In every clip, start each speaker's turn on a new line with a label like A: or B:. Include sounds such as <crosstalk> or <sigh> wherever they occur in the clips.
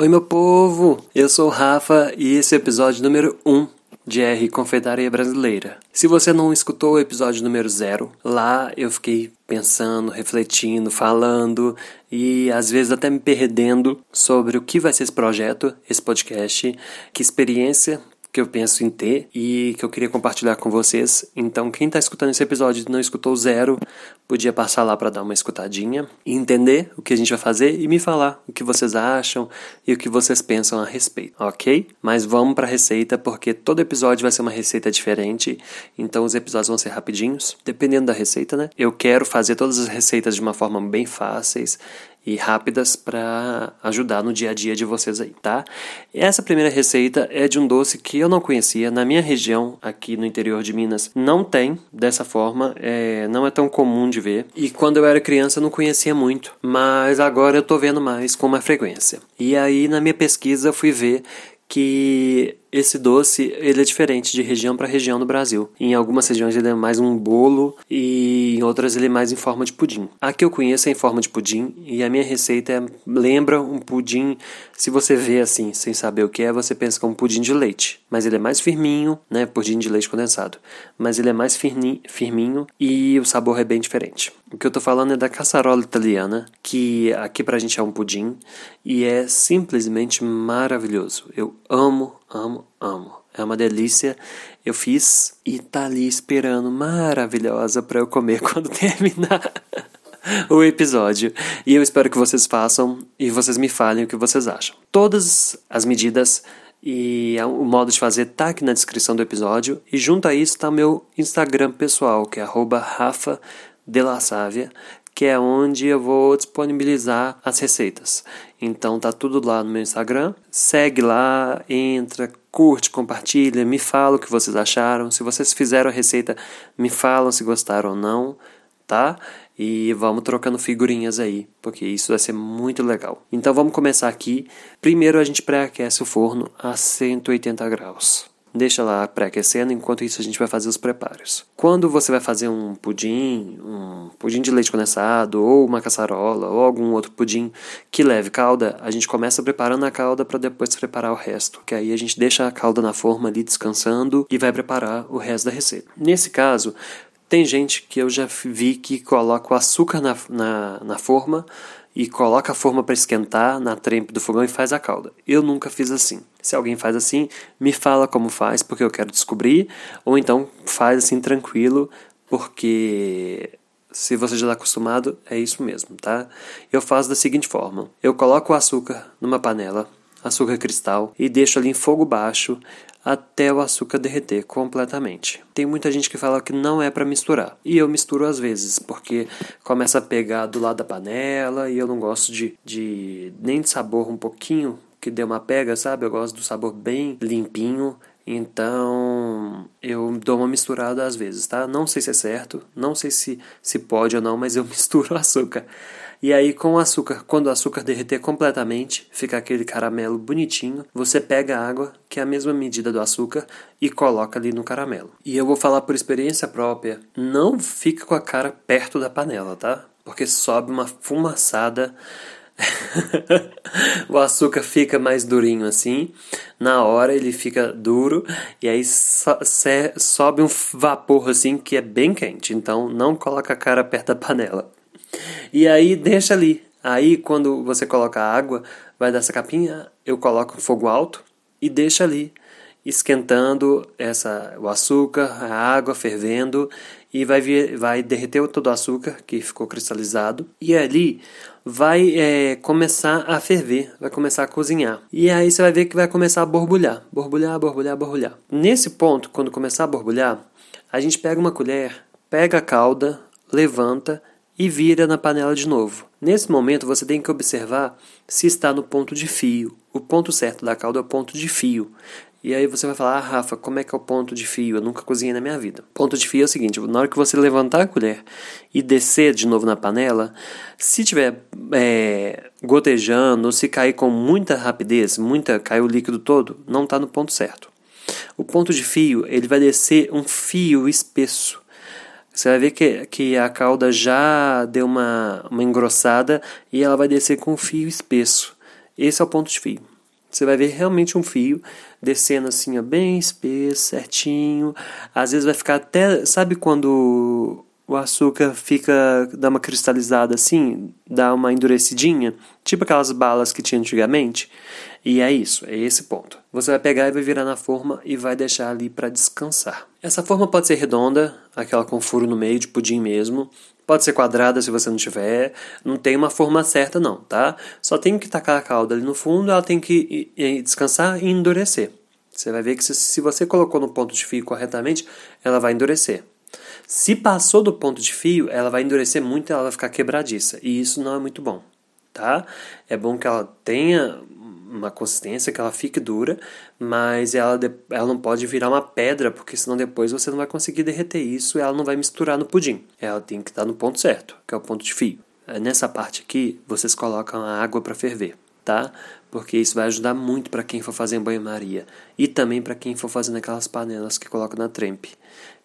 A: Oi, meu povo! Eu sou o Rafa e esse é o episódio número 1 de R Confeitaria Brasileira. Se você não escutou o episódio número 0, lá eu fiquei pensando, refletindo, falando e às vezes até me perdendo sobre o que vai ser esse projeto, esse podcast, que experiência que eu penso em ter e que eu queria compartilhar com vocês. Então, quem está escutando esse episódio e não escutou zero, podia passar lá para dar uma escutadinha e entender o que a gente vai fazer e me falar o que vocês acham e o que vocês pensam a respeito, ok? Mas vamos para a receita porque todo episódio vai ser uma receita diferente, então os episódios vão ser rapidinhos, dependendo da receita, né? Eu quero fazer todas as receitas de uma forma bem fáceis e rápidas para ajudar no dia a dia de vocês aí, tá? Essa primeira receita é de um doce que eu não conhecia. Na minha região, aqui no interior de Minas, não tem dessa forma, é, não é tão comum de ver. E quando eu era criança, eu não conhecia muito, mas agora eu tô vendo mais com uma frequência. E aí, na minha pesquisa, eu fui ver que esse doce ele é diferente de região para região do Brasil. Em algumas regiões ele é mais um bolo e em outras ele é mais em forma de pudim. A que eu conheço é em forma de pudim e a minha receita é, lembra um pudim. Se você vê assim, sem saber o que é, você pensa que é um pudim de leite, mas ele é mais firminho, né? Pudim de leite condensado, mas ele é mais firminho e o sabor é bem diferente. O que eu tô falando é da caçarola italiana, que aqui pra gente é um pudim e é simplesmente maravilhoso. Eu amo amo, amo. É uma delícia. Eu fiz e tá ali esperando, maravilhosa, para eu comer <laughs> quando terminar o episódio. E eu espero que vocês façam e vocês me falem o que vocês acham. Todas as medidas e o modo de fazer tá aqui na descrição do episódio. E junto a isso está meu Instagram pessoal, que é Rafa que é onde eu vou disponibilizar as receitas. Então tá tudo lá no meu Instagram. Segue lá, entra, curte, compartilha, me fala o que vocês acharam. Se vocês fizeram a receita, me falam se gostaram ou não, tá? E vamos trocando figurinhas aí, porque isso vai ser muito legal. Então vamos começar aqui. Primeiro a gente pré-aquece o forno a 180 graus. Deixa lá pré-aquecendo, enquanto isso a gente vai fazer os preparos. Quando você vai fazer um pudim, um pudim de leite condensado, ou uma caçarola, ou algum outro pudim que leve calda, a gente começa preparando a calda para depois preparar o resto. Que aí a gente deixa a calda na forma ali descansando e vai preparar o resto da receita. Nesse caso, tem gente que eu já vi que coloca o açúcar na, na, na forma e coloca a forma para esquentar na trempe do fogão e faz a calda. Eu nunca fiz assim. Se alguém faz assim, me fala como faz, porque eu quero descobrir, ou então faz assim tranquilo, porque se você já está acostumado, é isso mesmo, tá? Eu faço da seguinte forma: eu coloco o açúcar numa panela, açúcar cristal, e deixo ali em fogo baixo até o açúcar derreter completamente. Tem muita gente que fala que não é para misturar, e eu misturo às vezes, porque começa a pegar do lado da panela e eu não gosto de, de nem de sabor um pouquinho que dê uma pega, sabe? Eu gosto do sabor bem limpinho. Então eu dou uma misturada às vezes, tá? Não sei se é certo, não sei se, se pode ou não, mas eu <laughs> misturo açúcar. E aí, com o açúcar, quando o açúcar derreter completamente, fica aquele caramelo bonitinho, você pega a água, que é a mesma medida do açúcar, e coloca ali no caramelo. E eu vou falar por experiência própria: não fica com a cara perto da panela, tá? Porque sobe uma fumaçada. <laughs> o açúcar fica mais durinho assim, na hora ele fica duro e aí so, sobe um vapor assim que é bem quente, então não coloca a cara perto da panela. E aí deixa ali. Aí quando você coloca a água, vai dar essa capinha, eu coloco fogo alto e deixa ali esquentando essa o açúcar, a água fervendo e vai vir, vai derreter todo o açúcar que ficou cristalizado e ali vai é, começar a ferver, vai começar a cozinhar. E aí você vai ver que vai começar a borbulhar, borbulhar, borbulhar, borbulhar. Nesse ponto, quando começar a borbulhar, a gente pega uma colher, pega a calda, levanta e vira na panela de novo. Nesse momento você tem que observar se está no ponto de fio. O ponto certo da calda é o ponto de fio. E aí você vai falar, ah, Rafa, como é que é o ponto de fio? Eu nunca cozinhei na minha vida. Ponto de fio é o seguinte: na hora que você levantar a colher e descer de novo na panela, se tiver é, gotejando se cair com muita rapidez, muita, caiu o líquido todo, não está no ponto certo. O ponto de fio ele vai descer um fio espesso. Você vai ver que, que a calda já deu uma, uma engrossada e ela vai descer com um fio espesso. Esse é o ponto de fio. Você vai ver realmente um fio descendo assim, ó, bem espesso, certinho. Às vezes vai ficar até. Sabe quando o açúcar fica. dá uma cristalizada assim, dá uma endurecidinha? Tipo aquelas balas que tinha antigamente. E é isso, é esse ponto. Você vai pegar e vai virar na forma e vai deixar ali para descansar. Essa forma pode ser redonda, aquela com furo no meio de pudim mesmo. Pode ser quadrada se você não tiver. Não tem uma forma certa, não, tá? Só tem que tacar a calda ali no fundo, ela tem que descansar e endurecer. Você vai ver que se, se você colocou no ponto de fio corretamente, ela vai endurecer. Se passou do ponto de fio, ela vai endurecer muito e ela vai ficar quebradiça. E isso não é muito bom, tá? É bom que ela tenha uma consistência, que ela fique dura, mas ela, ela não pode virar uma pedra, porque senão depois você não vai conseguir derreter isso e ela não vai misturar no pudim. Ela tem que estar no ponto certo, que é o ponto de fio. É, nessa parte aqui, vocês colocam a água para ferver, tá? Porque isso vai ajudar muito para quem for fazer em banho-maria e também para quem for fazer naquelas panelas que coloca na trempe.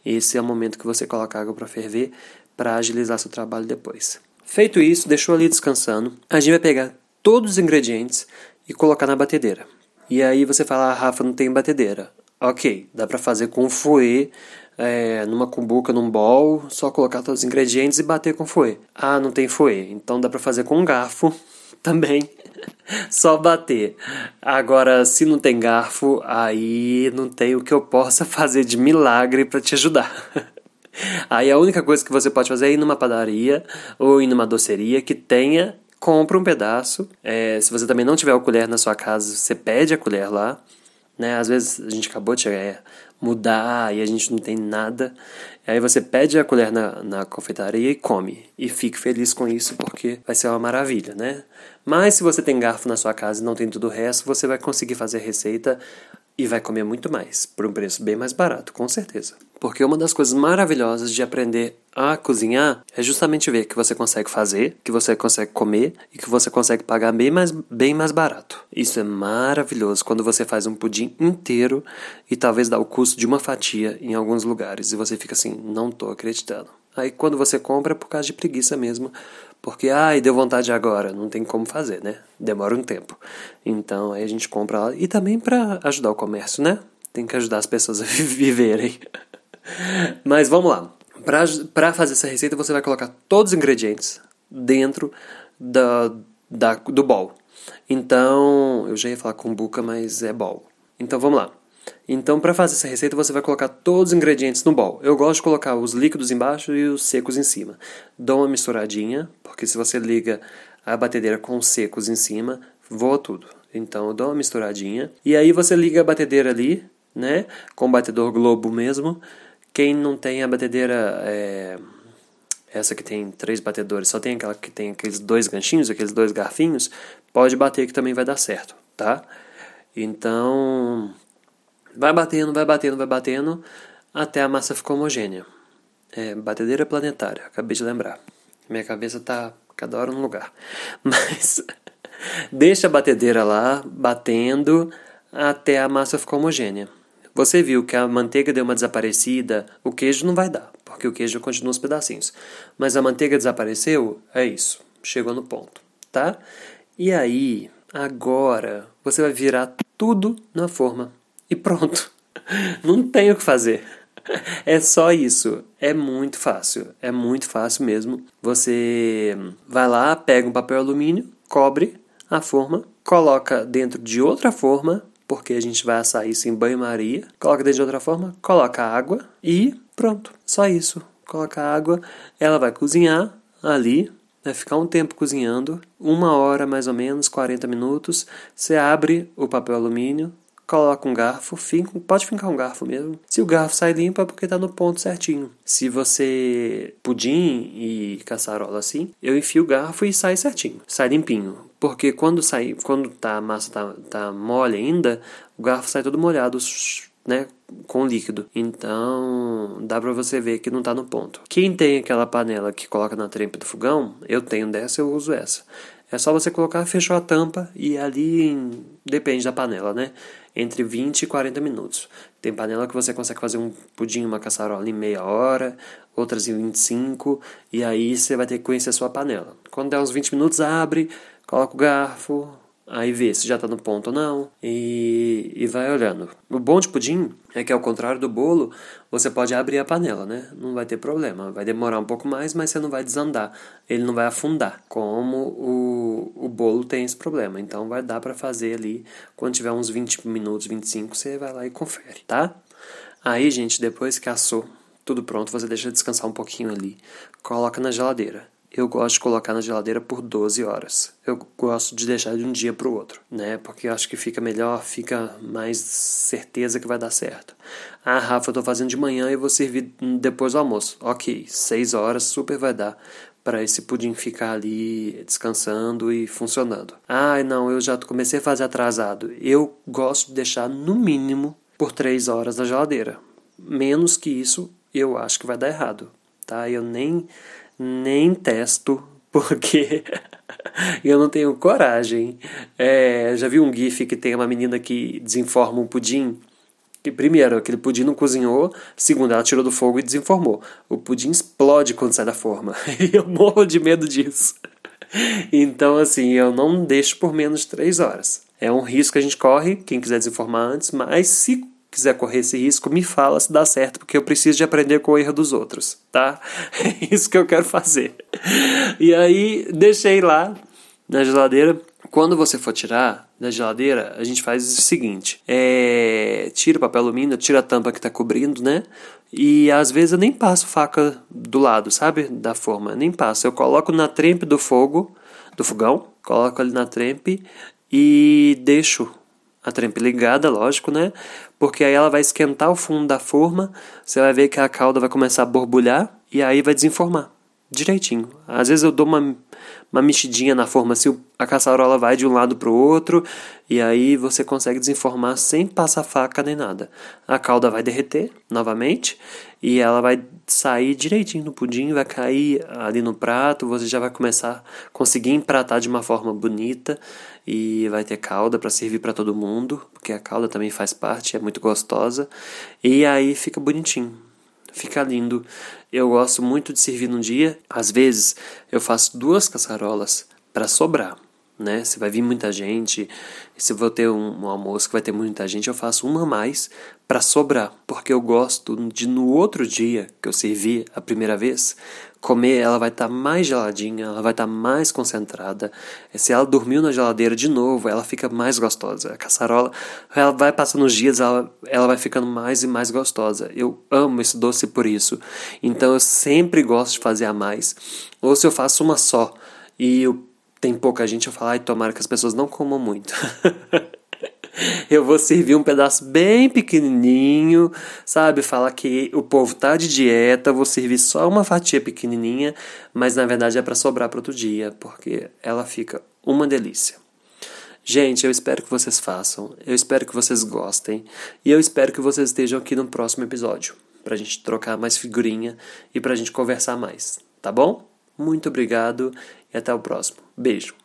A: Esse é o momento que você coloca a água para ferver para agilizar seu trabalho depois. Feito isso, deixou ali descansando. A gente vai pegar todos os ingredientes e colocar na batedeira. E aí você fala, ah, Rafa, não tem batedeira. Ok, dá para fazer com fouet, é, numa cumbuca, num bol, só colocar todos os ingredientes e bater com fouet. Ah, não tem fouet, então dá para fazer com um garfo também. Só bater. Agora, se não tem garfo, aí não tem o que eu possa fazer de milagre para te ajudar. Aí a única coisa que você pode fazer é ir numa padaria ou ir numa doceria que tenha compra um pedaço. É, se você também não tiver a colher na sua casa, você pede a colher lá. Né? Às vezes a gente acabou de é, mudar e a gente não tem nada. Aí você pede a colher na, na confeitaria e come. E fique feliz com isso porque vai ser uma maravilha, né? Mas se você tem garfo na sua casa e não tem tudo o resto, você vai conseguir fazer receita e vai comer muito mais, por um preço bem mais barato, com certeza. Porque uma das coisas maravilhosas de aprender a cozinhar é justamente ver que você consegue fazer, que você consegue comer e que você consegue pagar bem mais, bem mais barato. Isso é maravilhoso quando você faz um pudim inteiro e talvez dá o custo de uma fatia em alguns lugares e você fica assim, não tô acreditando. Aí quando você compra é por causa de preguiça mesmo, porque, ai, deu vontade agora, não tem como fazer, né? Demora um tempo. Então, aí a gente compra lá. E também para ajudar o comércio, né? Tem que ajudar as pessoas a <laughs> viverem. Mas vamos lá. Para fazer essa receita, você vai colocar todos os ingredientes dentro da, da, do bowl. Então, eu já ia falar cumbuca, mas é bowl. Então, vamos lá. Então, para fazer essa receita, você vai colocar todos os ingredientes no bol. Eu gosto de colocar os líquidos embaixo e os secos em cima. Dou uma misturadinha, porque se você liga a batedeira com os secos em cima, voa tudo. Então, eu dou uma misturadinha. E aí você liga a batedeira ali, né? Com o batedor globo mesmo. Quem não tem a batedeira... É essa que tem três batedores, só tem aquela que tem aqueles dois ganchinhos, aqueles dois garfinhos, pode bater que também vai dar certo, tá? Então, Vai batendo, vai batendo, vai batendo, até a massa ficar homogênea. É, batedeira planetária, acabei de lembrar. Minha cabeça tá cada hora num lugar. <laughs> Mas deixa a batedeira lá, batendo, até a massa ficar homogênea. Você viu que a manteiga deu uma desaparecida, o queijo não vai dar, porque o queijo continua os pedacinhos. Mas a manteiga desapareceu, é isso, chegou no ponto, tá? E aí, agora, você vai virar tudo na forma e pronto. Não tem o que fazer. É só isso. É muito fácil. É muito fácil mesmo. Você vai lá, pega um papel alumínio, cobre a forma, coloca dentro de outra forma, porque a gente vai assar isso em banho-maria. Coloca dentro de outra forma, coloca água e pronto. Só isso. Coloca água, ela vai cozinhar ali, vai ficar um tempo cozinhando, uma hora mais ou menos, 40 minutos. Você abre o papel alumínio, coloca um garfo, finca, pode fincar um garfo mesmo. Se o garfo sai limpo é porque está no ponto certinho. Se você pudim e caçarola assim, eu enfio o garfo e sai certinho, sai limpinho. Porque quando sai, quando tá, a massa tá, tá mole ainda, o garfo sai todo molhado, né, com líquido. Então, dá para você ver que não tá no ponto. Quem tem aquela panela que coloca na trempa do fogão, eu tenho dessa, eu uso essa. É só você colocar, fechou a tampa e ali depende da panela, né? Entre 20 e 40 minutos. Tem panela que você consegue fazer um pudim, uma caçarola em meia hora, outras em 25, e aí você vai ter que conhecer a sua panela. Quando der uns 20 minutos, abre, coloca o garfo, aí vê se já está no ponto ou não e, e vai olhando. O bom de pudim é que ao contrário do bolo, você pode abrir a panela, né? Não vai ter problema. Vai demorar um pouco mais, mas você não vai desandar. Ele não vai afundar, como o, o bolo tem esse problema. Então vai dar para fazer ali, quando tiver uns 20 minutos, 25, você vai lá e confere, tá? Aí, gente, depois que assou tudo pronto, você deixa descansar um pouquinho ali. Coloca na geladeira eu gosto de colocar na geladeira por 12 horas. Eu gosto de deixar de um dia para o outro, né? Porque acho que fica melhor, fica mais certeza que vai dar certo. Ah, Rafa, eu tô fazendo de manhã e vou servir depois do almoço. Ok, 6 horas super vai dar para esse pudim ficar ali descansando e funcionando. Ah, não, eu já comecei a fazer atrasado. Eu gosto de deixar no mínimo por 3 horas na geladeira. Menos que isso, eu acho que vai dar errado, tá? Eu nem nem testo, porque <laughs> eu não tenho coragem. É, já vi um GIF que tem uma menina que desenforma um pudim. Que, primeiro, aquele pudim não cozinhou. Segundo, ela tirou do fogo e desenformou. O pudim explode quando sai da forma. <laughs> E eu morro de medo disso. Então, assim, eu não deixo por menos três horas. É um risco que a gente corre, quem quiser desenformar antes, mas se quiser correr esse risco, me fala se dá certo, porque eu preciso de aprender com o erro dos outros, tá? <laughs> É isso que eu quero fazer. E aí, deixei lá na geladeira. Quando você for tirar da geladeira, a gente faz o seguinte: é, tira o papel alumínio, tira a tampa que está cobrindo, né? E às vezes eu nem passo faca do lado, sabe? Da forma, nem passo. Eu coloco na trempe do fogo, do fogão, coloco ali na trempe e deixo a trempe ligada, lógico, né? Porque aí ela vai esquentar o fundo da forma, você vai ver que a calda vai começar a borbulhar e aí vai desenformar direitinho. Às vezes eu dou uma, uma mexidinha na forma, se a caçarola vai de um lado para o outro, e aí você consegue desenformar sem passar faca nem nada. A calda vai derreter novamente e ela vai sair direitinho no pudim, vai cair ali no prato, você já vai começar a conseguir empratar de uma forma bonita e vai ter calda para servir para todo mundo, porque a calda também faz parte, é muito gostosa, e aí fica bonitinho fica lindo. Eu gosto muito de servir num dia. Às vezes eu faço duas caçarolas para sobrar, né? Se vai vir muita gente, se vou ter um, um, almoço que vai ter muita gente, eu faço uma a mais para sobrar, porque eu gosto de no outro dia que eu servi a primeira vez, comer, ela vai estar tá mais geladinha, ela vai estar tá mais concentrada. Se ela dormiu na geladeira de novo, ela fica mais gostosa. A caçarola, ela vai passando os dias, ela, ela vai ficando mais e mais gostosa. Eu amo esse doce por isso. Então eu sempre gosto de fazer a mais. Ou se eu faço uma só e eu, tem pouca gente, eu falo, ai, tomara que as pessoas não comam muito. <laughs> eu vou servir um pedaço bem pequenininho, sabe? Falar que o povo tá de dieta, vou servir só uma fatia pequenininha, mas na verdade é para sobrar para outro dia, porque ela fica uma delícia. Gente, eu espero que vocês façam, eu espero que vocês gostem e eu espero que vocês estejam aqui no próximo episódio pra gente trocar mais figurinha e pra gente conversar mais, tá bom? Muito obrigado e até o próximo. Beijo.